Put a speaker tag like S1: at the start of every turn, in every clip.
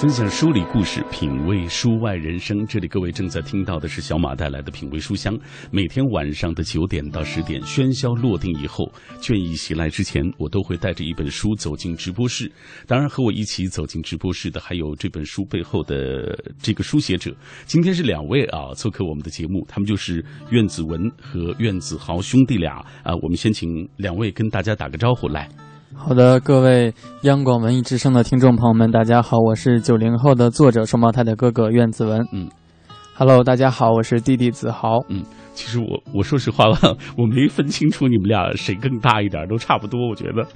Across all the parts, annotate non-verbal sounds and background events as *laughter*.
S1: 分享书里故事，品味书外人生。这里各位正在听到的是小马带来的品味书香。每天晚上的九点到十点，喧嚣落定以后，倦意袭来之前，我都会带着一本书走进直播室。当然，和我一起走进直播室的还有这本书背后的这个书写者。今天是两位啊，做客我们的节目，他们就是苑子文和苑子豪兄弟俩啊。我们先请两位跟大家打个招呼来。
S2: 好的，各位央广文艺之声的听众朋友们，大家好，我是九零后的作者双胞胎的哥哥苑子文。
S1: 嗯
S2: ，Hello，大家好，我是弟弟子豪。
S1: 嗯，其实我我说实话吧，*laughs* 我没分清楚你们俩谁更大一点，都差不多，我觉得，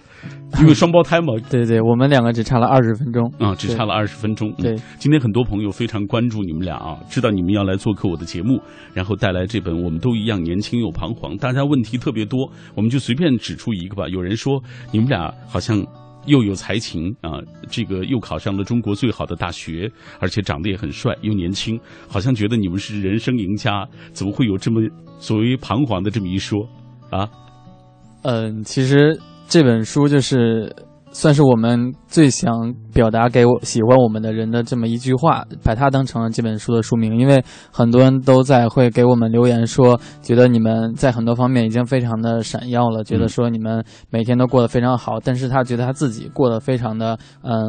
S1: 因为双胞胎嘛。*laughs*
S2: 对对，我们两个只差了二十分钟
S1: 啊，只差了二十分钟。
S2: 对、
S1: 嗯，今天很多朋友非常关注你们俩啊，知道你们要来做客我的节目，然后带来这本《我们都一样年轻又彷徨》，大家问题特别多，我们就随便指出一个吧。有人说你们俩好像。又有才情啊，这个又考上了中国最好的大学，而且长得也很帅，又年轻，好像觉得你们是人生赢家，怎么会有这么所谓彷徨的这么一说啊？
S2: 嗯，其实这本书就是算是我们最想表达给我喜欢我们的人的这么一句话，把它当成了这本书的书名。因为很多人都在会给我们留言说，觉得你们在很多方面已经非常的闪耀了，觉得说你们每天都过得非常好，但是他觉得他自己过得非常的嗯。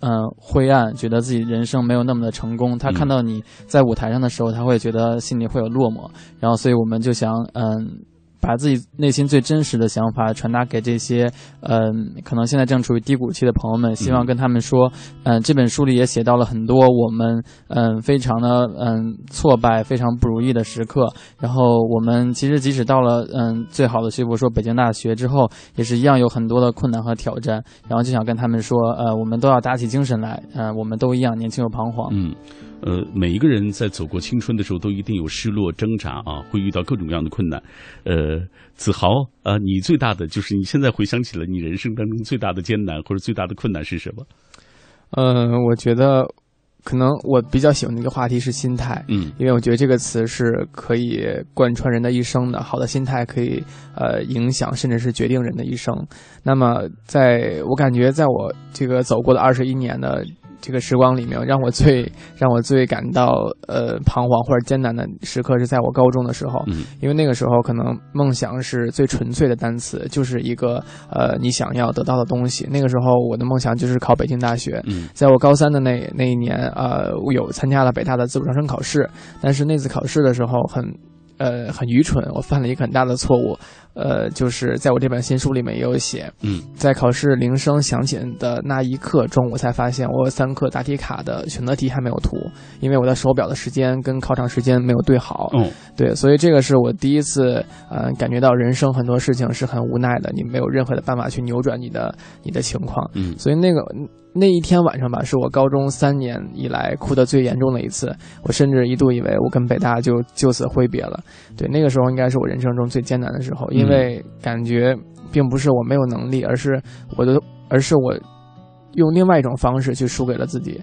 S2: 嗯，灰暗，觉得自己人生没有那么的成功。他看到你在舞台上的时候，他会觉得心里会有落寞。然后，所以我们就想，嗯。把自己内心最真实的想法传达给这些，嗯，可能现在正处于低谷期的朋友们，希望跟他们说，嗯，这本书里也写到了很多我们，嗯，非常的，嗯，挫败、非常不如意的时刻。然后我们其实即使到了，嗯，最好的学府说北京大学之后，也是一样有很多的困难和挑战。然后就想跟他们说，呃，我们都要打起精神来，嗯、呃，我们都一样年轻又彷徨。
S1: 嗯。呃，每一个人在走过青春的时候，都一定有失落、挣扎啊，会遇到各种各样的困难。呃，子豪啊、呃，你最大的就是你现在回想起来，你人生当中最大的艰难或者最大的困难是什么？
S3: 嗯、呃，我觉得可能我比较喜欢的一个话题是心态，
S1: 嗯，
S3: 因为我觉得这个词是可以贯穿人的一生的，好的心态可以呃影响甚至是决定人的一生。那么，在我感觉，在我这个走过的二十一年的。这个时光里面，让我最 *laughs* 让我最感到呃彷徨或者艰难的时刻是在我高中的时候，
S1: 嗯，
S3: 因为那个时候可能梦想是最纯粹的单词，就是一个呃你想要得到的东西。那个时候我的梦想就是考北京大学，
S1: 嗯，
S3: 在我高三的那那一年，呃，我有参加了北大的自主招生考试，但是那次考试的时候很呃很愚蠢，我犯了一个很大的错误。呃，就是在我这本新书里面也有写，
S1: 嗯，
S3: 在考试铃声响起的那一刻中，我才发现我有三课答题卡的选择题还没有涂，因为我的手表的时间跟考场时间没有对好。
S1: 嗯，
S3: 对，所以这个是我第一次，呃，感觉到人生很多事情是很无奈的，你没有任何的办法去扭转你的你的情况。
S1: 嗯，
S3: 所以那个那一天晚上吧，是我高中三年以来哭得最严重的一次，我甚至一度以为我跟北大就就此挥别了。对，那个时候应该是我人生中最艰难的时候，因为。感觉并不是我没有能力，而是我的，而是我用另外一种方式去输给了自己。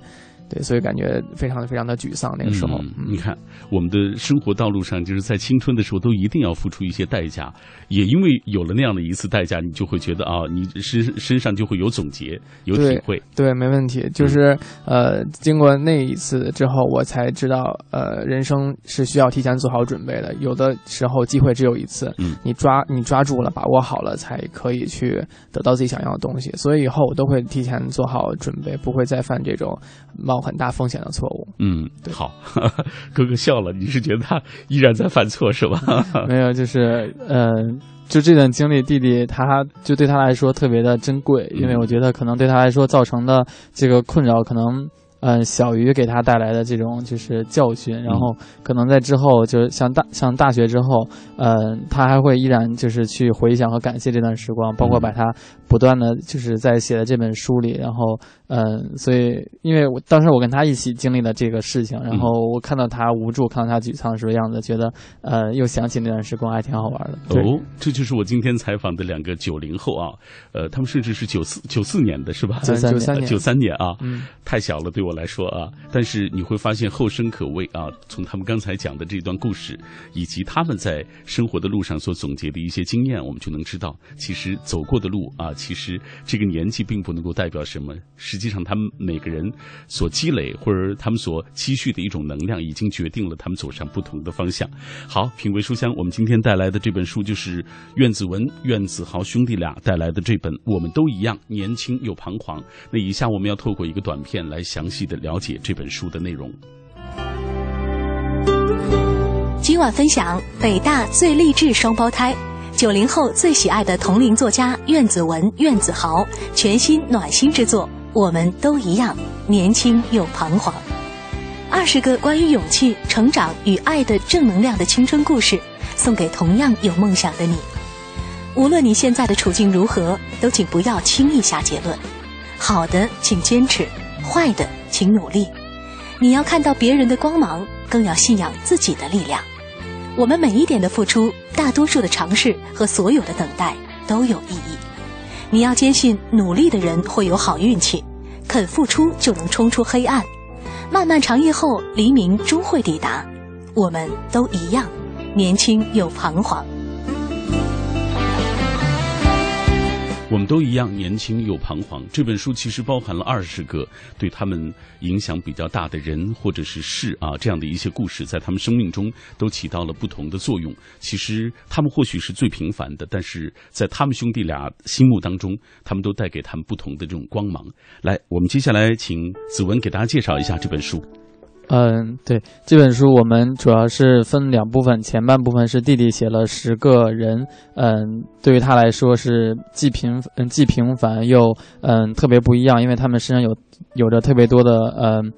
S3: 对，所以感觉非常非常的沮丧。那个时候，
S1: 嗯、你看，我们的生活道路上，就是在青春的时候，都一定要付出一些代价。也因为有了那样的一次代价，你就会觉得啊，你身身上就会有总结，有体会。
S3: 对，对没问题。就是、嗯、呃，经过那一次之后，我才知道，呃，人生是需要提前做好准备的。有的时候机会只有一次，
S1: 嗯，
S3: 你抓你抓住了，把握好了，才可以去得到自己想要的东西。所以以后我都会提前做好准备，不会再犯这种冒很大风险的错误。
S1: 嗯，好，*laughs* 哥哥笑了，你是觉得他依然在犯错是吧？*laughs*
S2: 没有，就是嗯、呃，就这段经历，弟弟他就对他来说特别的珍贵，因为我觉得可能对他来说造成的这个困扰可能。嗯，小鱼给他带来的这种就是教训，然后可能在之后，就是像大像大学之后，嗯，他还会依然就是去回想和感谢这段时光，包括把他不断的就是在写的这本书里，然后嗯，所以因为我当时我跟他一起经历了这个事情，然后我看到他无助，看到他沮丧的时候样子，觉得呃，又想起那段时光，还挺好玩的。
S1: 哦，这就是我今天采访的两个九零后啊，呃，他们甚至是九四九四年的是吧？
S3: 九三年，
S1: 九三年啊，
S3: 嗯，
S1: 太小了对我。来说啊，但是你会发现后生可畏啊。从他们刚才讲的这段故事，以及他们在生活的路上所总结的一些经验，我们就能知道，其实走过的路啊，其实这个年纪并不能够代表什么。实际上，他们每个人所积累或者他们所积蓄的一种能量，已经决定了他们走上不同的方向。好，品味书香，我们今天带来的这本书就是苑子文、苑子豪兄弟俩带来的这本《我们都一样，年轻又彷徨》。那以下我们要透过一个短片来详细的了解这本书的内容。
S4: 今晚分享北大最励志双胞胎，九零后最喜爱的同龄作家苑子文、苑子豪全新暖心之作《我们都一样，年轻又彷徨》，二十个关于勇气、成长与爱的正能量的青春故事，送给同样有梦想的你。无论你现在的处境如何，都请不要轻易下结论。好的，请坚持；坏的，请努力。你要看到别人的光芒，更要信仰自己的力量。我们每一点的付出，大多数的尝试和所有的等待都有意义。你要坚信，努力的人会有好运气，肯付出就能冲出黑暗。漫漫长夜后，黎明终会抵达。我们都一样，年轻又彷徨。
S1: 我们都一样，年轻又彷徨。这本书其实包含了二十个对他们影响比较大的人或者是事啊，这样的一些故事，在他们生命中都起到了不同的作用。其实他们或许是最平凡的，但是在他们兄弟俩心目当中，他们都带给他们不同的这种光芒。来，我们接下来请子文给大家介绍一下这本书。
S2: 嗯，对，这本书我们主要是分两部分，前半部分是弟弟写了十个人，嗯，对于他来说是既平嗯既平凡又嗯特别不一样，因为他们身上有有着特别多的嗯。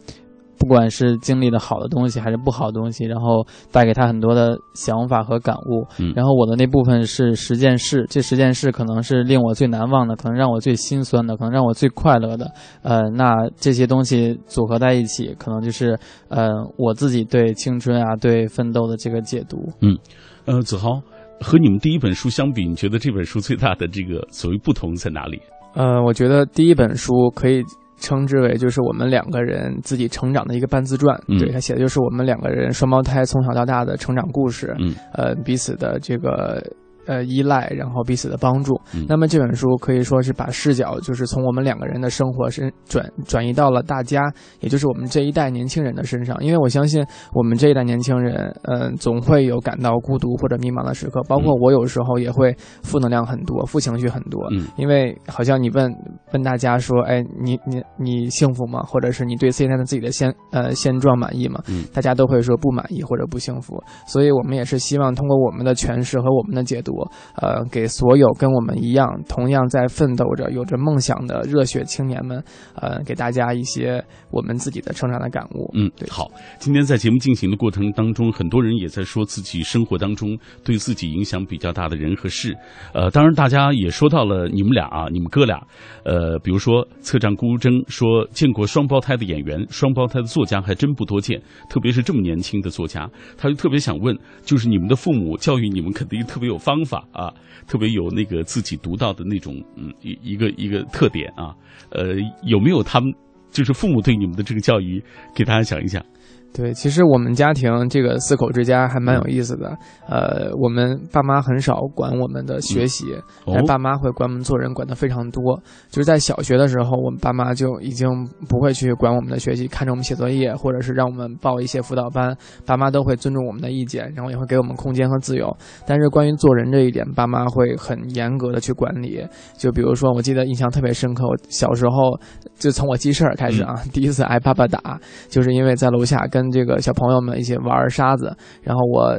S2: 不管是经历的好的东西还是不好的东西，然后带给他很多的想法和感悟。
S1: 嗯，
S2: 然后我的那部分是十件事，这十件事可能是令我最难忘的，可能让我最心酸的，可能让我最快乐的。呃，那这些东西组合在一起，可能就是呃我自己对青春啊、对奋斗的这个解读。
S1: 嗯，呃，子豪和你们第一本书相比，你觉得这本书最大的这个所谓不同在哪里？
S3: 呃，我觉得第一本书可以。称之为就是我们两个人自己成长的一个半自传，对他写的就是我们两个人双胞胎从小到大的成长故事，
S1: 嗯，
S3: 呃，彼此的这个。呃，依赖，然后彼此的帮助。那么这本书可以说是把视角，就是从我们两个人的生活身转转移到了大家，也就是我们这一代年轻人的身上。因为我相信，我们这一代年轻人，嗯，总会有感到孤独或者迷茫的时刻。包括我有时候也会负能量很多，负情绪很多。
S1: 嗯，
S3: 因为好像你问问大家说，哎，你你你幸福吗？或者是你对现在的自己的现呃现状满意吗？
S1: 嗯，
S3: 大家都会说不满意或者不幸福。所以我们也是希望通过我们的诠释和我们的解读。呃，给所有跟我们一样同样在奋斗着、有着梦想的热血青年们，呃，给大家一些我们自己的成长的感悟。
S1: 嗯，对。好，今天在节目进行的过程当中，很多人也在说自己生活当中对自己影响比较大的人和事。呃，当然大家也说到了你们俩啊，你们哥俩。呃，比如说策长顾铮说，见过双胞胎的演员、双胞胎的作家还真不多见，特别是这么年轻的作家。他就特别想问，就是你们的父母教育你们肯定特别有方法啊。特别有那个自己独到的那种，嗯，一一个一个特点啊，呃，有没有他们就是父母对你们的这个教育，给大家讲一讲。
S3: 对，其实我们家庭这个四口之家还蛮有意思的。呃，我们爸妈很少管我们的学习，但爸妈会管我们做人，管得非常多。就是在小学的时候，我们爸妈就已经不会去管我们的学习，看着我们写作业，或者是让我们报一些辅导班，爸妈都会尊重我们的意见，然后也会给我们空间和自由。但是关于做人这一点，爸妈会很严格的去管理。就比如说，我记得印象特别深刻，我小时候就从我记事儿开始啊，第一次挨爸爸打，就是因为在楼下跟这个小朋友们一起玩沙子，然后我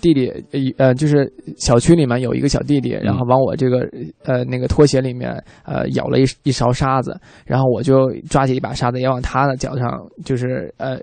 S3: 弟弟呃就是小区里面有一个小弟弟，然后往我这个呃那个拖鞋里面呃舀了一一勺沙子，然后我就抓起一把沙子也往他的脚上就是呃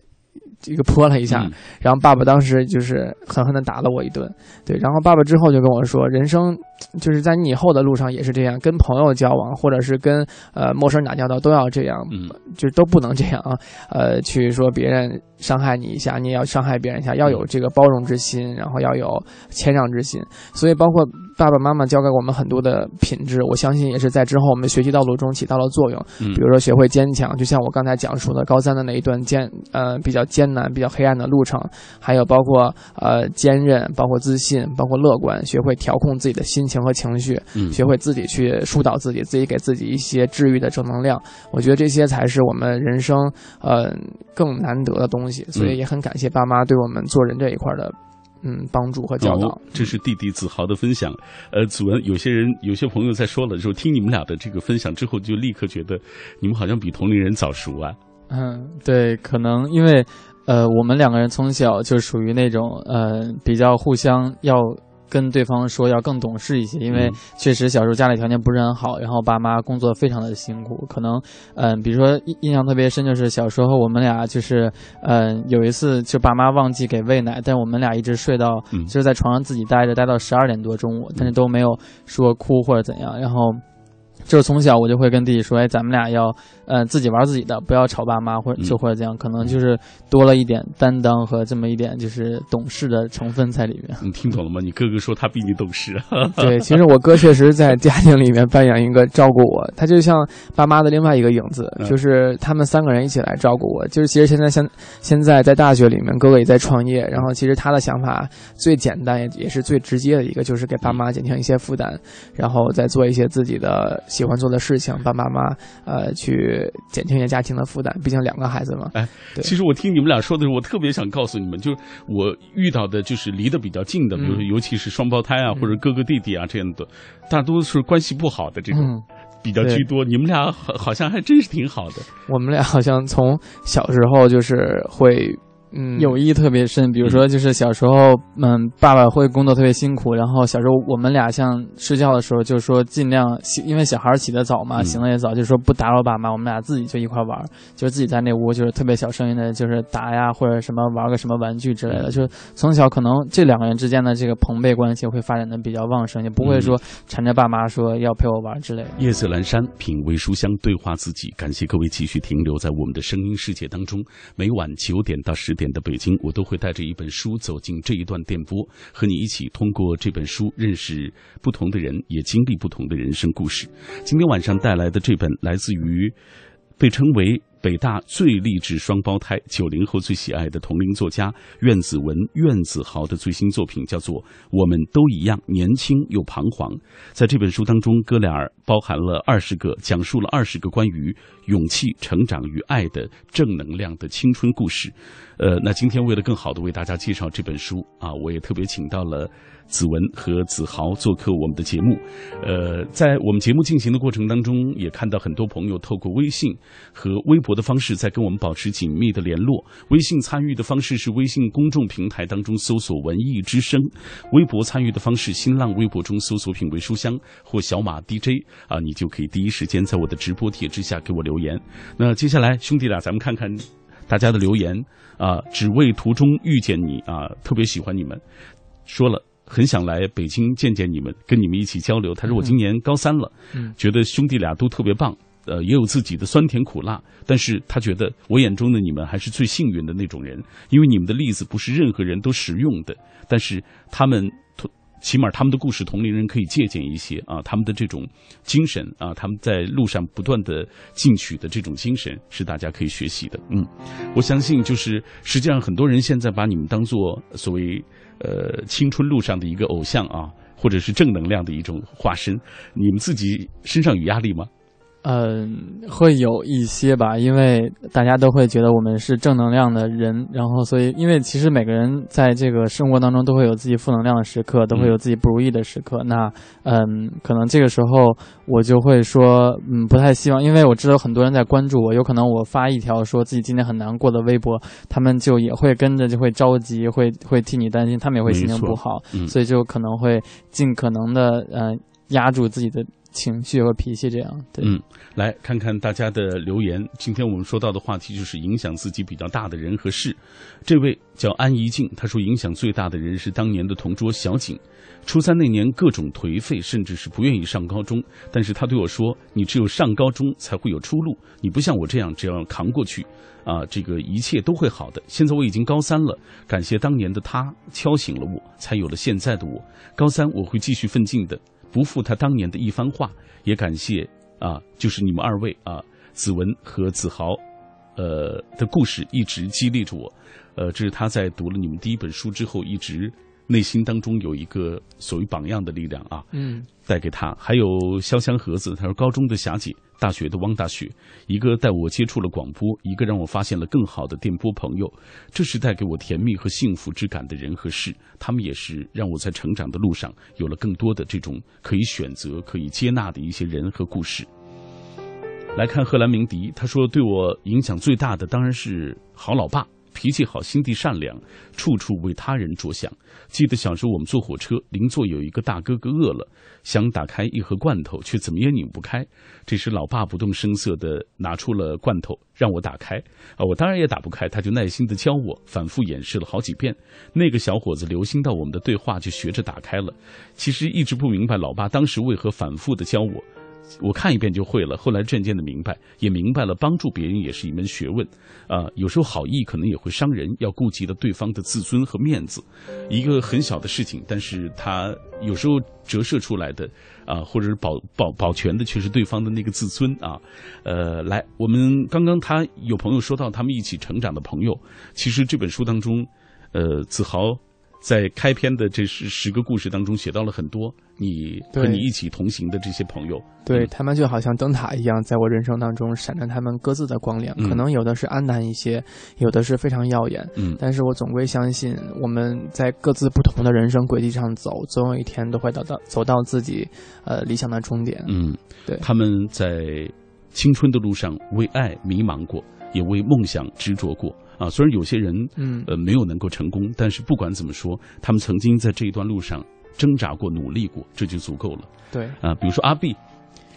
S3: 这个泼了一下，然后爸爸当时就是狠狠的打了我一顿，对，然后爸爸之后就跟我说，人生就是在你以后的路上也是这样，跟朋友交往，或者是跟呃陌生人打交道，都要这样，
S1: 嗯
S3: 就都不能这样啊。呃，去说别人伤害你一下，你也要伤害别人一下，要有这个包容之心，然后要有谦让之心。所以，包括爸爸妈妈教给我们很多的品质，我相信也是在之后我们学习道路中起到了作用。
S1: 嗯
S3: 比如说学会坚强，就像我刚才讲述的高三的那一段艰呃比较艰难、比较黑暗的路程，还有包括呃坚韧，包括自信，包括乐观，学会调控自己的心情和情绪，
S1: 嗯
S3: 学会自己去疏导自己，自己给自己一些治愈的正能量。我觉得这些才是我们人生呃更难得的东西，所以也很感谢爸妈对我们做人这一块的嗯帮助和教导。
S1: 哦，这是弟弟子豪的分享。呃，子文，有些人、有些朋友在说了，之后听你们俩的这个分享之后，就立刻觉得你们好像比同龄人早熟啊。
S2: 嗯，对，可能因为呃，我们两个人从小就属于那种呃比较互相要。跟对方说要更懂事一些，因为
S1: 嗯
S2: 确实小时候家里条件不是很好，然后爸妈工作非常的辛苦，可能，嗯、比如说印印象特别深，就是小时候我们俩就是，嗯、有一次就爸妈忘记给喂奶，但我们俩一直睡到
S1: 嗯
S2: 就是在床上自己待着，待到十二点多中午，但是都没有说哭或者怎样，然后。就是从小我就会跟弟弟说，哎，咱们俩要，呃，自己玩自己的，不要吵爸妈，或者
S1: 嗯
S2: 就或者这样，可能就是多了一点担当和这么一点就是懂事的成分在里面。
S1: 你听懂了吗？你哥哥说他比你懂事啊。*laughs*
S3: 对，其实我哥确实在家庭里面扮演一个照顾我，他就像爸妈的另外一个影子，
S1: 嗯
S3: 就是他们三个人一起来照顾我。就是其实现在现现在在大学里面，哥哥也在创业，然后其实他的想法最简单也也是最直接的一个，就是给爸妈减轻一些负担，然后再做一些自己的喜欢做的事情，帮爸妈呃去减轻一下家庭的负担。毕竟两个孩子嘛，哎
S1: 其实我听你们俩说的时候，我特别想告诉你们，就是我遇到的就是离得比较近的，比如说
S3: 嗯
S1: 尤其是双胞胎啊，或者哥哥弟弟啊这样的，大多是关系不好的这种。
S2: 嗯，
S1: 比较居多，你们俩好好像还真是挺好的。
S3: 我们俩好像从小时候就是会。嗯，
S2: 友谊特别深，比如说就是小时候，嗯，爸爸会工作特别辛苦，然后小时候我们俩像睡觉的时候就说尽量起，因为小孩起得早嘛，
S1: 嗯
S2: 醒得也早，就说不打扰爸妈，我们俩自己就一块玩，就是自己在那屋就是特别小声音的，就是打呀或者什么玩个什么玩具之类的，
S1: 嗯
S2: 就是从小可能这两个人之间的这个朋辈关系会发展的比较旺盛，也不会说缠着爸妈说要陪我玩之类的。
S1: 夜色阑珊，品味书香，对话自己。感谢各位继续停留在我们的声音世界当中。每晚九点到十点的北京，我都会带着一本书走进这一段电波，和你一起通过这本书认识不同的人，也经历不同的人生故事。今天晚上带来的这本来自于被称为北大最励志双胞胎，九零后最喜爱的同龄作家苑子文、苑子豪的最新作品叫做《我们都一样，年轻又彷徨》。在这本书当中，哥俩儿包含了二十个，讲述了二十个关于勇气、成长与爱的正能量的青春故事。呃，那今天为了更好的为大家介绍这本书啊，我也特别请到了子文和子豪做客我们的节目。呃，在我们节目进行的过程当中，也看到很多朋友透过微信和微博的方式在跟我们保持紧密的联络。微信参与的方式是微信公众平台当中搜索“文艺之声”，微博参与的方式，新浪微博中搜索“品味书香”或小马 DJ 啊，你就可以第一时间在我的直播帖之下给我留言。那接下来，兄弟俩，咱们看看大家的留言啊，只为途中遇见你啊，特别喜欢你们，说了。很想来北京见见你们，跟你们一起交流。他说我今年高三了，
S3: 嗯
S1: 觉得兄弟俩都特别棒，呃，也有自己的酸甜苦辣，但是他觉得我眼中的你们还是最幸运的那种人，因为你们的例子不是任何人都实用的，但是他们同起码他们的故事同龄人可以借鉴一些啊，他们的这种精神啊，他们在路上不断的进取的这种精神是大家可以学习的。嗯，我相信就是实际上很多人现在把你们当做所谓呃青春路上的一个偶像啊。或者是正能量的一种化身，你们自己身上有压力吗？
S2: 嗯，会有一些吧，因为大家都会觉得我们是正能量的人，然后所以，因为其实每个人在这个生活当中都会有自己负能量的时刻，都会有自己不如意的时刻。那，嗯，可能这个时候我就会说，嗯，不太希望，因为我知道很多人在关注我，有可能我发一条说自己今天很难过的微博，他们就也会跟着就会着急，会会替你担心，他们也会心情不好，
S1: 嗯。
S2: 所以就可能会尽可能的，嗯、压住自己的情绪和脾气这样。对，
S1: 嗯，来看看大家的留言。今天我们说到的话题就是影响自己比较大的人和事。这位叫安怡静，他说影响最大的人是当年的同桌小景。初三那年各种颓废，甚至是不愿意上高中。但是他对我说：“你只有上高中才会有出路，你不像我这样，只要扛过去，啊，这个一切都会好的。”现在我已经高三了，感谢当年的他敲醒了我，才有了现在的我。高三我会继续奋进的，不负他当年的一番话。也感谢啊，就是你们二位啊，子文和子豪，呃的故事一直激励着我。呃，这是他在读了你们第一本书之后，一直内心当中有一个所谓榜样的力量啊。
S3: 嗯，
S1: 带给他。还有潇湘盒子，他说高中的霞姐，大学的汪大雪，一个带我接触了广播，一个让我发现了更好的电波朋友，这是带给我甜蜜和幸福之感的人和事。他们也是让我在成长的路上有了更多的这种可以选择、可以接纳的一些人和故事。来看贺兰鸣笛，他说对我影响最大的当然是好老爸。脾气好，心地善良，处处为他人着想。记得小时候我们坐火车，邻座有一个大哥哥饿了，想打开一盒罐头，却怎么也拧不开。这时老爸不动声色地拿出了罐头，让我打开。啊，我当然也打不开，他就耐心地教我，反复演示了好几遍。那个小伙子留心到我们的对话，就学着打开了。其实一直不明白老爸当时为何反复地教我。我看一遍就会了，后来渐渐的明白，也明白了帮助别人也是一门学问，啊，有时候好意可能也会伤人，要顾及到对方的自尊和面子。一个很小的事情，但是他有时候折射出来的，啊，或者是保保保全的却是对方的那个自尊啊。呃，来，我们刚刚他有朋友说到他们一起成长的朋友，其实这本书当中，呃，子豪。在开篇的这十十个故事当中，写到了很多你和你一起同行的这些朋友，
S3: 对他们就好像灯塔一样，在我人生当中闪着他们各自的光亮。可能有的是黯淡一些，有的是非常耀眼。
S1: 嗯，
S3: 但是我总归相信，我们在各自不同的人生轨迹上走，总有一天都会到到走到自己呃理想的终点。
S1: 嗯，
S3: 对，
S1: 他们在青春的路上为爱迷茫过，也为梦想执着过。啊，虽然有些人，
S3: 嗯，
S1: 呃，没有能够成功，但是不管怎么说，他们曾经在这一段路上挣扎过、努力过，这就足够了。
S3: 对，
S1: 啊，比如说阿碧。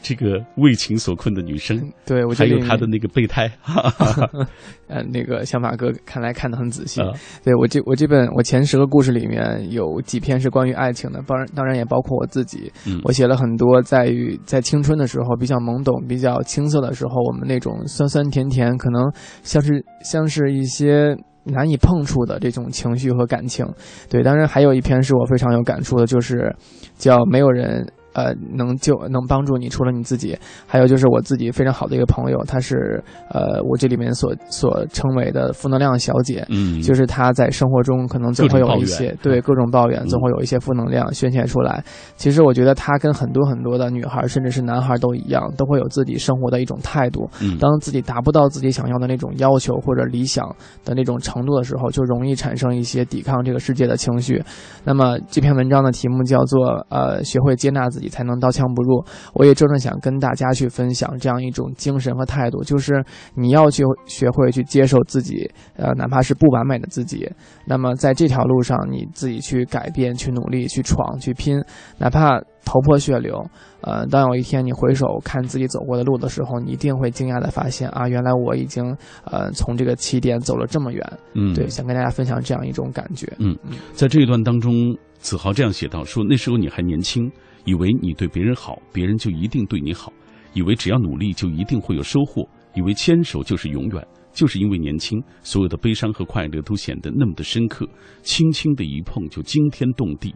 S1: 这个为情所困的女生，
S3: 对，我
S1: 还有她的那个备胎，*laughs*
S3: 呃，那个小马哥看来看得很仔细。对我这我这本我前十个故事里面有几篇是关于爱情的，当然当然也包括我自己。我写了很多在于在青春的时候比较懵懂、比较青涩的时候，我们那种酸酸甜甜，可能像是像是一些难以碰触的这种情绪和感情。对，当然还有一篇是我非常有感触的，就是叫没有人。呃，能救能帮助你，除了你自己，还有就是我自己非常好的一个朋友，她是呃，我这里面所所称为的负能量小姐，
S1: 嗯，
S3: 就是她在生活中可能总会有一些对各种抱怨，总会有一些负能量宣泄出来。其实我觉得她跟很多很多的女孩，甚至是男孩都一样，都会有自己生活的一种态度。当自己达不到自己想要的那种要求或者理想的那种程度的时候，就容易产生一些抵抗这个世界的情绪。那么这篇文章的题目叫做呃，学会接纳自己。才能刀枪不入。我也正是想跟大家去分享这样一种精神和态度，就是你要去学会去接受自己，呃，哪怕是不完美的自己。那么在这条路上，你自己去改变、去努力、去闯、去拼，哪怕头破血流。呃，当有一天你回首看自己走过的路的时候，你一定会惊讶的发现啊，原来我已经呃从这个起点走了这么远。
S1: 嗯，
S3: 对，想跟大家分享这样一种感觉。
S1: 嗯，在这一段当中，子豪这样写道：说那时候你还年轻。以为你对别人好，别人就一定对你好；以为只要努力就一定会有收获；以为牵手就是永远。就是因为年轻，所有的悲伤和快乐都显得那么的深刻，轻轻的一碰就惊天动地。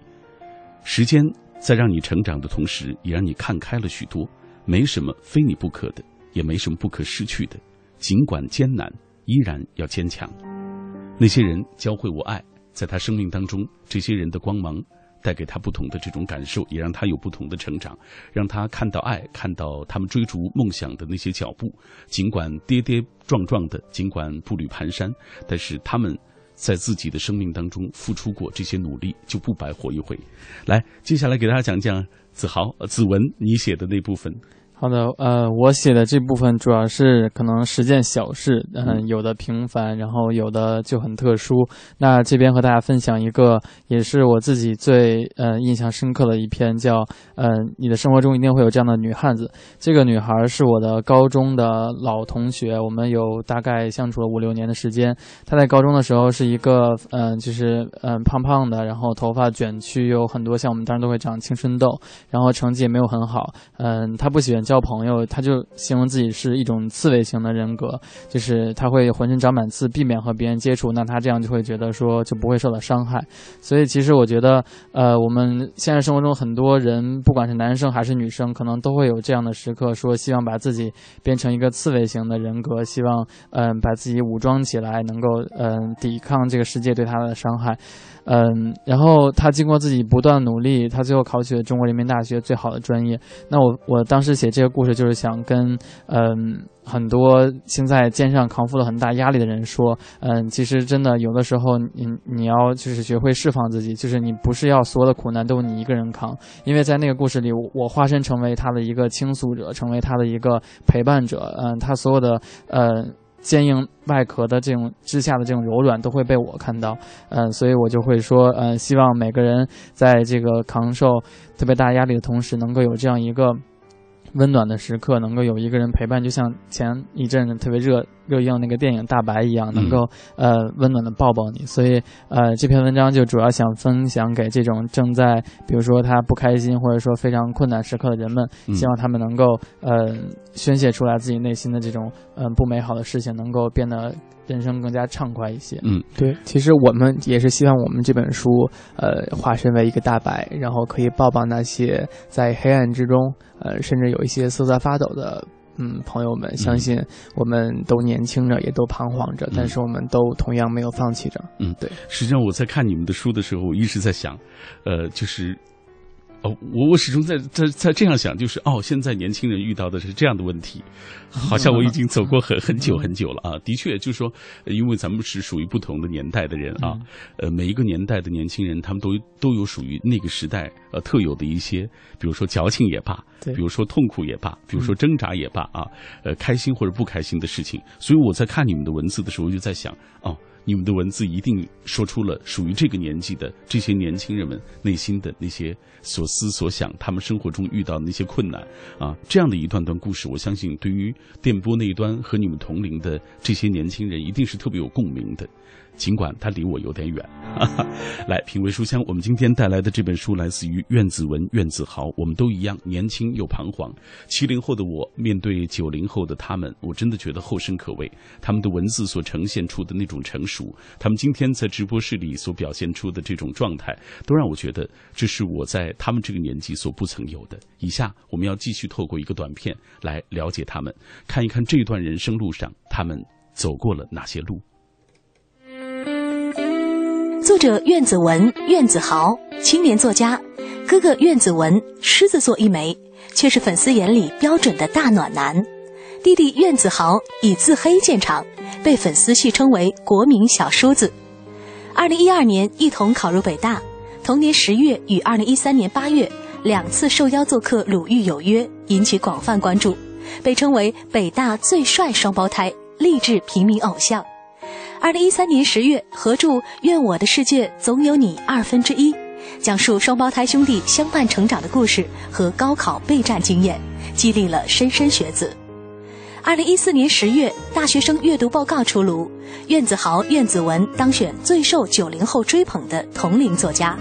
S1: 时间在让你成长的同时，也让你看开了许多。没什么非你不可的，也没什么不可失去的。尽管艰难，依然要坚强。那些人教会我爱，在他生命当中，这些人的光芒。带给他不同的这种感受，也让他有不同的成长，让他看到爱，看到他们追逐梦想的那些脚步，尽管跌跌撞撞的，尽管步履蹒跚，但是他们在自己的生命当中付出过这些努力，就不白活一回。来，接下来给大家讲讲子豪、子文你写的那部分。
S2: 好的，呃，我写的这部分主要是可能十件小事，嗯，有的平凡，然后有的就很特殊。那这边和大家分享一个，也是我自己最呃印象深刻的一篇，叫呃，你的生活中一定会有这样的女汉子。这个女孩是我的高中的老同学，我们有大概相处了五六年的时间。她在高中的时候是一个，嗯，就是嗯胖胖的，然后头发卷曲，有很多像我们当时都会长青春痘，然后成绩也没有很好，嗯，她不喜欢交朋友，他就形容自己是一种刺猬型的人格，就是他会浑身长满刺，避免和别人接触，那他这样就会觉得说就不会受到伤害。所以其实我觉得，呃，我们现实生活中很多人，不管是男生还是女生，可能都会有这样的时刻，说希望把自己变成一个刺猬型的人格，希望嗯把自己武装起来，能够嗯抵抗这个世界对他的伤害。嗯，然后他经过自己不断努力，他最后考取了中国人民大学最好的专业。那我我当时写这个故事，就是想跟嗯很多现在肩上扛负了很大压力的人说，嗯，其实真的有的时候，你你要就是学会释放自己，就是你不是要所有的苦难都你一个人扛，因为在那个故事里，我化身成为他的一个倾诉者，成为他的一个陪伴者，嗯，他所有的呃。坚硬外壳的这种之下的这种柔软都会被我看到，嗯，所以我就会说，嗯，希望每个人在这个扛受特别大压力的同时，能够有这样一个温暖的时刻，能够有一个人陪伴，就像前一阵特别热。热映那个电影《大白》一样，能够呃温暖的抱抱你，所以呃这篇文章就主要想分享给这种正在比如说他不开心或者说非常困难时刻的人们，希望他们能够呃宣泄出来自己内心的这种嗯不美好的事情，能够变得人生更加畅快一些。
S1: 嗯，
S3: 对，其实我们也是希望我们这本书呃化身为一个大白，然后可以抱抱那些在黑暗之中呃甚至有一些瑟瑟发抖的。嗯，朋友们，相信我们都年轻着，也都彷徨着，但是我们都同样没有放弃着。
S1: 嗯，
S3: 对。
S1: 实际上，我在看你们的书的时候，我一直在想，呃，就是。哦，我我始终在在在这样想，就是哦，现在年轻人遇到的是这样的问题，好像我已经走过很很久很久了啊。的确，就是说，因为咱们是属于不同的年代的人啊，呃，每一个年代的年轻人，他们都都有属于那个时代呃特有的一些，比如说矫情也罢，比如说痛苦也罢，比如说挣扎也罢啊，呃，开心或者不开心的事情。所以我在看你们的文字的时候，就在想哦。你们的文字一定说出了属于这个年纪的这些年轻人们内心的那些所思所想，他们生活中遇到的那些困难啊，这样的一段段故事，我相信对于电波那一端和你们同龄的这些年轻人，一定是特别有共鸣的。尽管它离我有点远，*laughs* 来品味书香。我们今天带来的这本书来自于苑子文、苑子豪。我们都一样年轻又彷徨。七零后的我面对九零后的他们，我真的觉得后生可畏。他们的文字所呈现出的那种成熟，他们今天在直播室里所表现出的这种状态，都让我觉得这是我在他们这个年纪所不曾有的。以下我们要继续透过一个短片来了解他们，看一看这段人生路上他们走过了哪些路。
S4: 作者苑子文、苑子豪，青年作家，哥哥苑子文狮子座一枚，却是粉丝眼里标准的大暖男。弟弟苑子豪以自黑见长，被粉丝戏称为“国民小叔子”。二零一二年一同考入北大，同年十月与二零一三年八月两次受邀做客《鲁豫有约》，引起广泛关注，被称为北大最帅双胞胎，励志平民偶像。二零一三年十月，合著《愿我的世界总有你二分之一》，讲述双胞胎兄弟相伴成长的故事和高考备战经验，激励了莘莘学子。二零一四年十月，大学生阅读报告出炉，苑子豪、苑子文当选最受九零后追捧的同龄作家。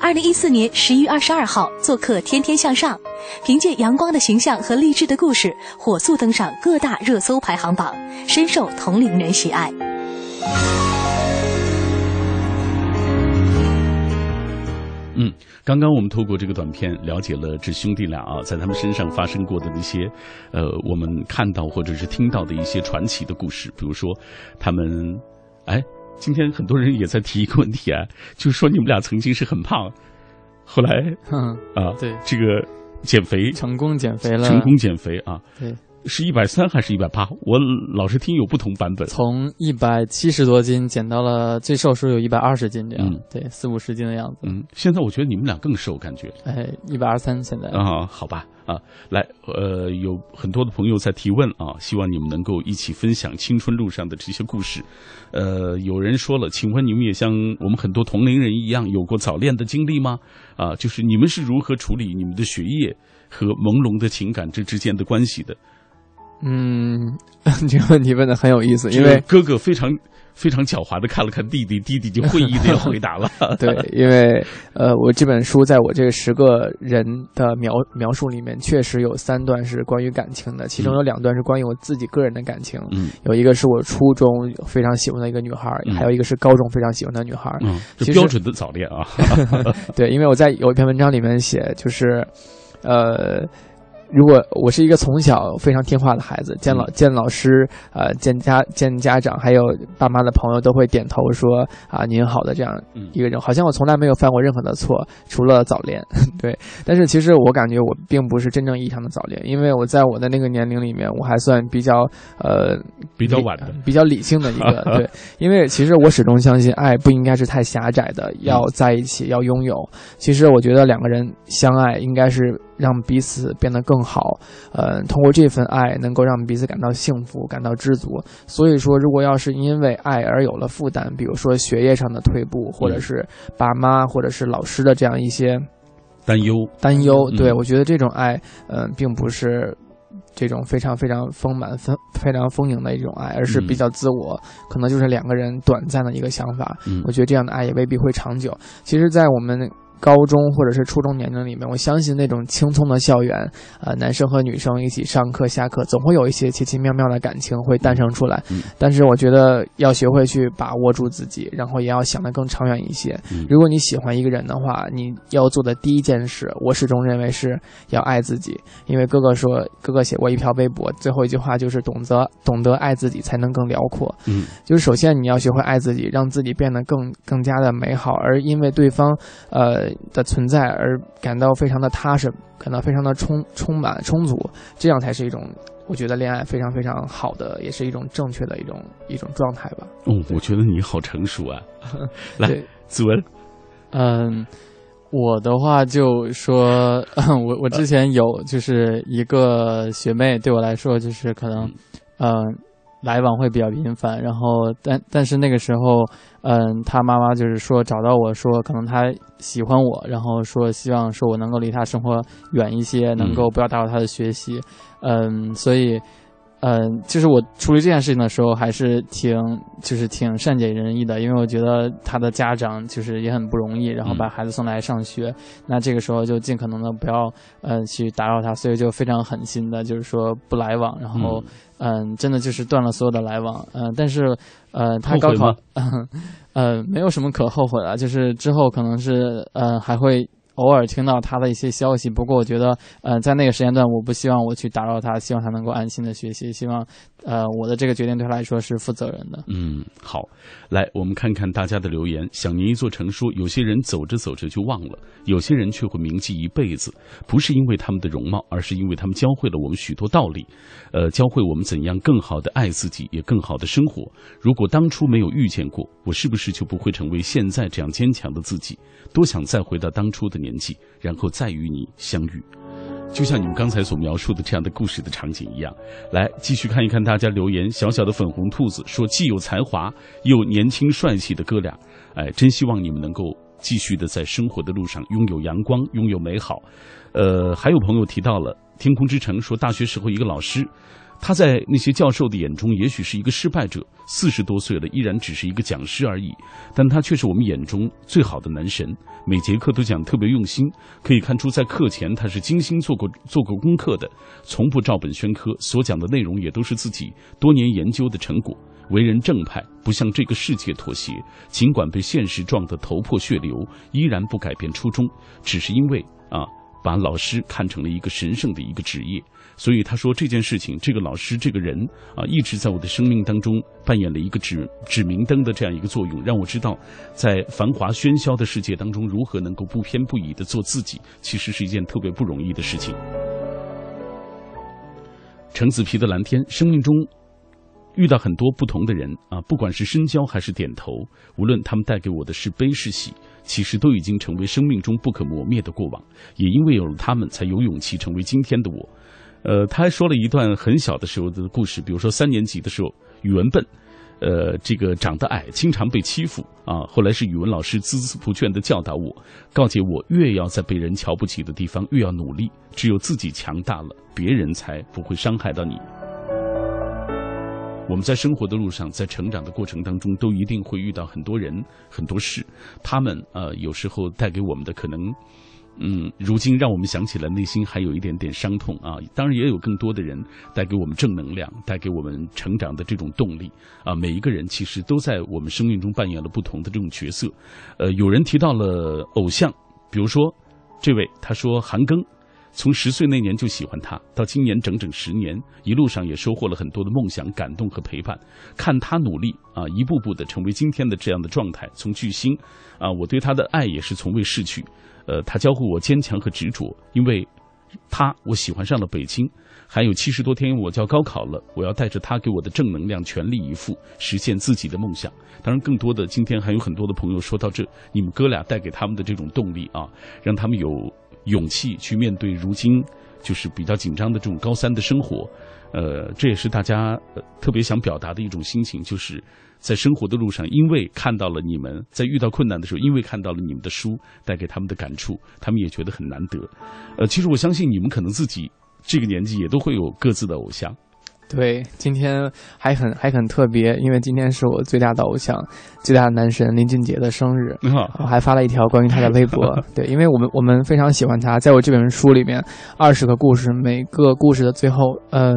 S4: 二零一四年十一月二十二号，做客《天天向上》，凭借阳光的形象和励志的故事，火速登上各大热搜排行榜，深受同龄人喜爱。
S1: 嗯，刚刚我们透过这个短片了解了这兄弟俩啊，在他们身上发生过的那些，呃，我们看到或者是听到的一些传奇的故事。比如说，他们，哎，今天很多人也在提一个问题啊，就是说你们俩曾经是很胖，后来，嗯啊，
S2: 对，
S1: 这个减肥
S2: 成功减肥了，
S1: 成功减肥啊，
S2: 对。
S1: 是一百三还是一百八？我老是听有不同版本。
S2: 从一百七十多斤减到了最瘦时候有一百二十斤这样，
S1: 嗯
S2: 对，四五十斤的样子。
S1: 嗯，现在我觉得你们俩更瘦，感觉
S2: 哎，一百二三现在。
S1: 啊，好吧啊，来，呃，有很多的朋友在提问啊，希望你们能够一起分享青春路上的这些故事。呃，有人说了，请问你们也像我们很多同龄人一样有过早恋的经历吗？啊，就是你们是如何处理你们的学业和朦胧的情感这之间的关系的？
S3: 嗯，*laughs* 这个问题问的很有意思，因为
S1: 哥哥非常非常狡猾的看了看弟弟，弟弟就会意的回答了。*laughs*
S3: 对，因为呃，我这本书在我这十个人的描描述里面，确实有三段是关于感情的，其中有两段是关于我自己个人的感情，
S1: 嗯
S3: 有一个是我初中非常喜欢的一个女孩，
S1: 嗯
S3: 还有一个是高中非常喜欢的女孩。
S1: 嗯，标准的早恋啊。*laughs*
S3: 对，因为我在有一篇文章里面写，就是，呃。如果我是一个从小非常听话的孩子，见老见老师，呃，见家见家长，还有爸妈的朋友都会点头说啊您好的这样
S1: 嗯。
S3: 一个人，好像我从来没有犯过任何的错，除了早恋。*laughs* 对，但是其实我感觉我并不是真正意义上的早恋，因为我在我的那个年龄里面，我还算比较呃
S1: 比较晚的。
S3: 比较理性的一个 *laughs* 对，因为其实我始终相信爱不应该是太狭窄的，要在一起，要拥有。其实我觉得两个人相爱应该是让彼此变得更好，呃，通过这份爱能够让彼此感到幸福，感到知足。所以说，如果要是因为爱而有了负担，比如说学业上的退步，或者是爸妈或者是老师的这样一些
S1: 担忧，
S3: 担忧，
S1: 嗯
S3: 对我觉得这种爱，嗯、并不是。这种非常非常丰满、丰非常丰盈的一种爱，而是比较自我，可能就是两个人短暂的一个想法。
S1: 嗯
S3: 我觉得这样的爱也未必会长久。其实，在我们高中或者是初中年龄里面，我相信那种青葱的校园，呃，男生和女生一起上课下课，总会有一些奇奇妙妙的感情会诞生出来。
S1: 嗯
S3: 但是我觉得要学会去把握住自己，然后也要想得更长远一些。
S1: 嗯
S3: 如果你喜欢一个人的话，你要做的第一件事，我始终认为是要爱自己。因为哥哥说，哥哥写过一条微博，最后一句话就是懂得懂得爱自己，才能更辽阔。
S1: 嗯
S3: 就是首先你要学会爱自己，让自己变得更更加的美好，而因为对方呃的存在而感到非常的踏实，感到非常的充充满充足，这样才是一种我觉得恋爱非常非常好的，也是一种正确的一种一种状态吧。
S1: 哦，我觉得你好成熟啊。*laughs* 来
S3: 对，
S1: 子文，
S2: 嗯，我的话就说，*laughs* 我我之前有就是一个学妹，对我来说就是可能，嗯、来往会比较频繁，然后但但是那个时候，嗯，他妈妈就是说找到我说，可能他喜欢我，然后说希望说我能够离他生活远一些，能够不要打扰他的学习，嗯，所以。嗯，就是我处理这件事情的时候，还是挺就是挺善解人意的，因为我觉得他的家长就是也很不容易，然后把孩子送来上学，那这个时候就尽可能的不要呃去打扰他，所以就非常狠心的，就是说不来往，然后嗯、真的就是断了所有的来往，嗯、但是呃他高考 *laughs* 呃没有什么可后悔的，就是之后可能是呃还会。偶尔听到他的一些消息，不过我觉得，呃，在那个时间段，我不希望我去打扰他，希望他能够安心的学习，希望，呃，我的这个决定对他来说是负责任的。
S1: 嗯，好，来，我们看看大家的留言。想念一座城说，有些人走着走着就忘了，有些人却会铭记一辈子，不是因为他们的容貌，而是因为他们教会了我们许多道理，呃，教会我们怎样更好的爱自己，也更好的生活。如果当初没有遇见过，我是不是就不会成为现在这样坚强的自己？多想再回到当初的年纪，然后再与你相遇。就像你们刚才所描述的这样的故事的场景一样。来，继续看一看大家留言。小小的粉红兔子说，既有才华又年轻帅气的哥俩，哎，真希望你们能够继续的在生活的路上拥有阳光，拥有美好。呃，还有朋友提到了天空之城，说大学时候一个老师。他在那些教授的眼中，也许是一个失败者，四十多岁了，依然只是一个讲师而已。但他却是我们眼中最好的男神，每节课都讲特别用心，可以看出在课前他是精心做过做过功课的，从不照本宣科，所讲的内容也都是自己多年研究的成果。为人正派，不向这个世界妥协，尽管被现实撞得头破血流，依然不改变初衷，只是因为啊，把老师看成了一个神圣的一个职业。所以他说这件事情，这个老师这个人啊，一直在我的生命当中扮演了一个指指明灯的这样一个作用，让我知道，在繁华喧嚣的世界当中，如何能够不偏不倚的做自己，其实是一件特别不容易的事情。橙子皮的蓝天，生命中遇到很多不同的人啊，不管是深交还是点头，无论他们带给我的是悲是喜，其实都已经成为生命中不可磨灭的过往。也因为有了他们，才有勇气成为今天的我。呃，他还说了一段很小的时候的故事，比如说三年级的时候，语文笨。呃，这个长得矮，经常被欺负啊。后来是语文老师孜孜不倦地教导我，告诫我越要在被人瞧不起的地方越要努力，只有自己强大了，别人才不会伤害到你。我们在生活的路上，在成长的过程当中，都一定会遇到很多人、很多事，他们呃，有时候带给我们的可能。嗯，如今让我们想起来，内心还有一点点伤痛啊。当然，也有更多的人带给我们正能量，带给我们成长的这种动力啊。每一个人其实都在我们生命中扮演了不同的这种角色。呃，有人提到了偶像，比如说这位，他说韩庚，从十岁那年就喜欢他，到今年整整十年，一路上也收获了很多的梦想、感动和陪伴。看他努力啊，一步步的成为今天的这样的状态，从巨星啊，我对他的爱也是从未逝去。呃，他教会我坚强和执着，因为，他我喜欢上了北京。还有七十多天，我就要高考了，我要带着他给我的正能量，全力以赴实现自己的梦想。当然，更多的今天还有很多的朋友说到这，你们哥俩带给他们的这种动力啊，让他们有勇气去面对如今就是比较紧张的这种高三的生活。呃，这也是大家特别想表达的一种心情，就是在生活的路上，因为看到了你们在遇到困难的时候，因为看到了你们的书带给他们的感触，他们也觉得很难得。呃，其实我相信你们可能自己这个年纪也都会有各自的偶像。
S3: 对，今天还很还很特别，因为今天是我最大的偶像、最大的男神林俊杰的生日，我还发了一条关于他的微博。*laughs* 对，因为我们我们非常喜欢他，在我这本书里面，二十个故事，每个故事的最后，嗯。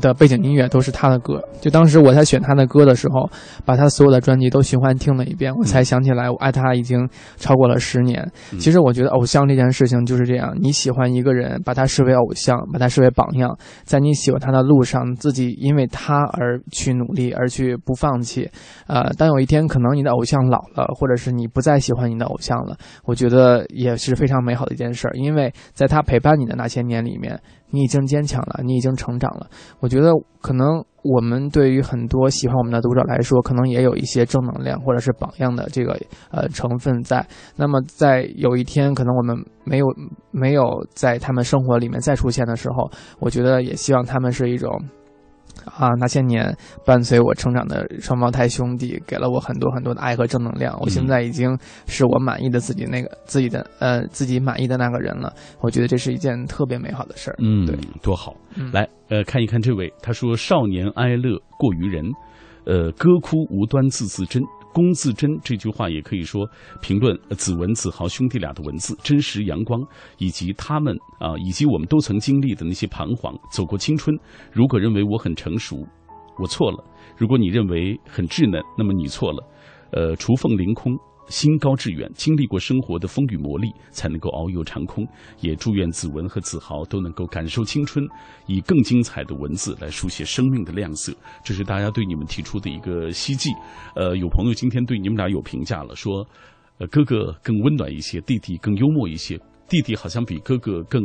S3: 的背景音乐都是他的歌，就当时我在选他的歌的时候，把他所有的专辑都循环听了一遍，我才想起来我爱他已经超过了十年。其实我觉得偶像这件事情就是这样，你喜欢一个人，把他视为偶像，把他视为榜样，在你喜欢他的路上，自己因为他而去努力，而去不放弃。呃，当有一天可能你的偶像老了，或者是你不再喜欢你的偶像了，我觉得也是非常美好的一件事儿，因为在他陪伴你的那些年里面。你已经坚强了，你已经成长了。我觉得可能我们对于很多喜欢我们的读者来说，可能也有一些正能量或者是榜样的这个呃成分在。那么在有一天可能我们没有没有在他们生活里面再出现的时候，我觉得也希望他们是一种。啊，那些年伴随我成长的双胞胎兄弟，给了我很多很多的爱和正能量。我现在已经是我满意的自己那个自己的呃自己满意的那个人了。我觉得这是一件特别美好的事儿。
S1: 嗯，
S3: 对，
S1: 多好。来，呃，看一看这位，他说：“少年哀乐过于人，呃，歌哭无端字字真。”龚自珍这句话也可以说评论子文子豪兄弟俩的文字真实阳光，以及他们啊，以及我们都曾经历的那些彷徨，走过青春。如果认为我很成熟，我错了；如果你认为很稚嫩，那么你错了。呃，雏凤凌空。心高志远，经历过生活的风雨磨砺，才能够遨游长空。也祝愿子文和子豪都能够感受青春，以更精彩的文字来书写生命的亮色。这是大家对你们提出的一个希冀。呃，有朋友今天对你们俩有评价了，说，呃，哥哥更温暖一些，弟弟更幽默一些。弟弟好像比哥哥更。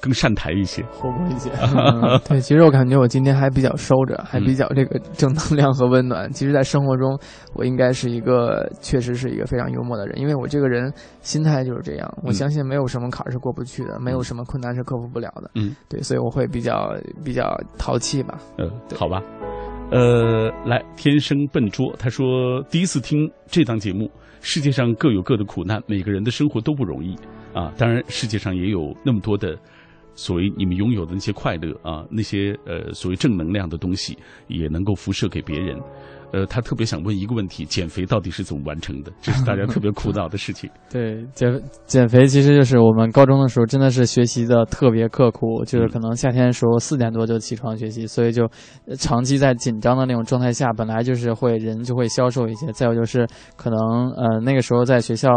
S1: 更善谈一些，
S3: 活泼一些。*laughs* 对，其实我感觉我今天还比较收着，还比较这个正能量和温暖。其实，在生活中，我应该是一个，确实是一个非常幽默的人，因为我这个人心态就是这样。我相信没有什么坎儿是过不去的，没有什么困难是克服不了的。嗯，对，所以我会比较比较淘气吧。
S1: 嗯，好吧。呃，来，天生笨拙。他说，第一次听这档节目，世界上各有各的苦难，每个人的生活都不容易啊。当然，世界上也有那么多的。所谓你们拥有的那些快乐啊，那些呃所谓正能量的东西，也能够辐射给别人。呃，他特别想问一个问题：减肥到底是怎么完成的？这是大家特别苦恼的事情。*laughs*
S2: 对，减减肥其实就是我们高中的时候真的是学习的特别刻苦，就是可能夏天的时候四点多就起床学习，所以就长期在紧张的那种状态下，本来就是会人就会消瘦一些。再有就是可能呃那个时候在学校。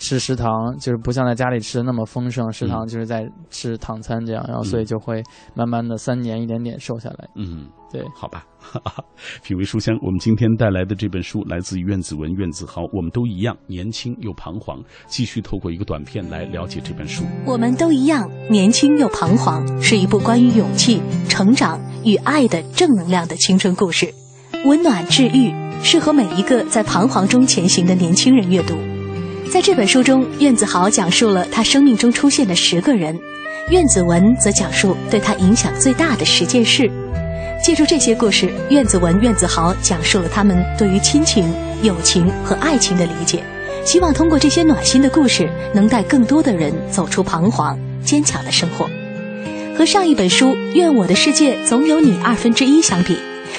S2: 吃食堂，就是不像在家里吃的那么丰盛，食堂
S1: 嗯
S2: 就是在吃唐餐这样，然后所以就会慢慢的三年一点点瘦下来。
S1: 嗯，
S2: 对，
S1: 好吧。*laughs* 品味书香，我们今天带来的这本书来自于苑子文、苑子豪，我们都一样年轻又彷徨。继续透过一个短片来了解这本书。
S4: 我们都一样，年轻又彷徨，是一部关于勇气、成长与爱的正能量的青春故事，温暖治愈，适合每一个在彷徨中前行的年轻人阅读。在这本书中，苑子豪讲述了他生命中出现的十个人，苑子文则讲述对他影响最大的十件事。借助这些故事，苑子文、苑子豪讲述了他们对于亲情、友情和爱情的理解，希望通过这些暖心的故事，能带更多的人走出彷徨、坚强的生活。和上一本书《愿我的世界总有你二分之一》相比，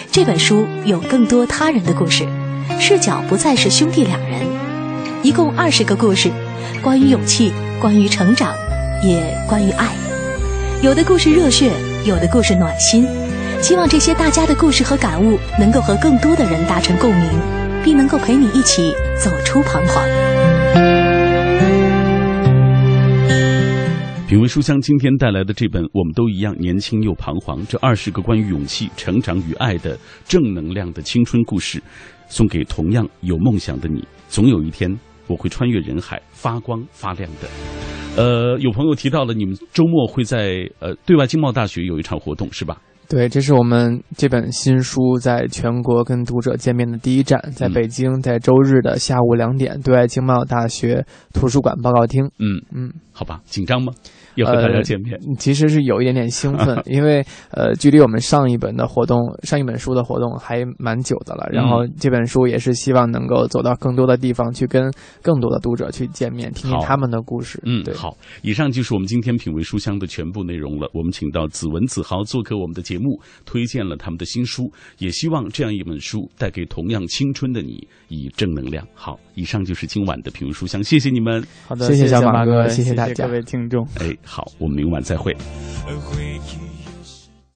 S4: 这本书有更多他人的故事，视角不再是兄弟两人，一共二十个故事，关于勇气，关于成长，也关于爱。有的故事热血，有的故事暖心。希望这些大家的故事和感悟能够和更多的人达成共鸣，并能够陪你一起走出彷徨。
S1: 品味书香今天带来的这本《我们都一样年轻又彷徨》，这二十个关于勇气、成长与爱的正能量的青春故事，送给同样有梦想的你。总有一天，我会穿越人海，发光发亮的。呃，有朋友提到了你们周末会在呃对外经贸大学有一场活动，是吧？
S3: 对，这是我们这本新书在全国跟读者见面的第一站，在
S1: 嗯
S3: 北京，在周日的下午两点，对外经贸大学图书馆报告厅。
S1: 嗯，
S3: 嗯，
S1: 好吧，紧张吗？要和大家见面。
S3: 其实是有一点点兴奋，*laughs* 因为呃，距离我们上一本的活动、上一本书的活动还蛮久的了。然后这本书也是希望能够走到更多的地方，去跟更多的读者去见面，听听他们的故事。
S1: 嗯，
S3: 对，
S1: 好，以上就是我们今天品味书香的全部内容了。我们请到子文、子豪做客我们的节目，推荐了他们的新书，也希望这样一本书带给同样青春的你以正能量。好，以上就是今晚的品味书香，谢谢你们。
S2: 好的，
S3: 谢谢小马哥
S2: 谢
S3: 谢谢大家
S2: 各位听众。
S1: 哎，好，我们明晚再会。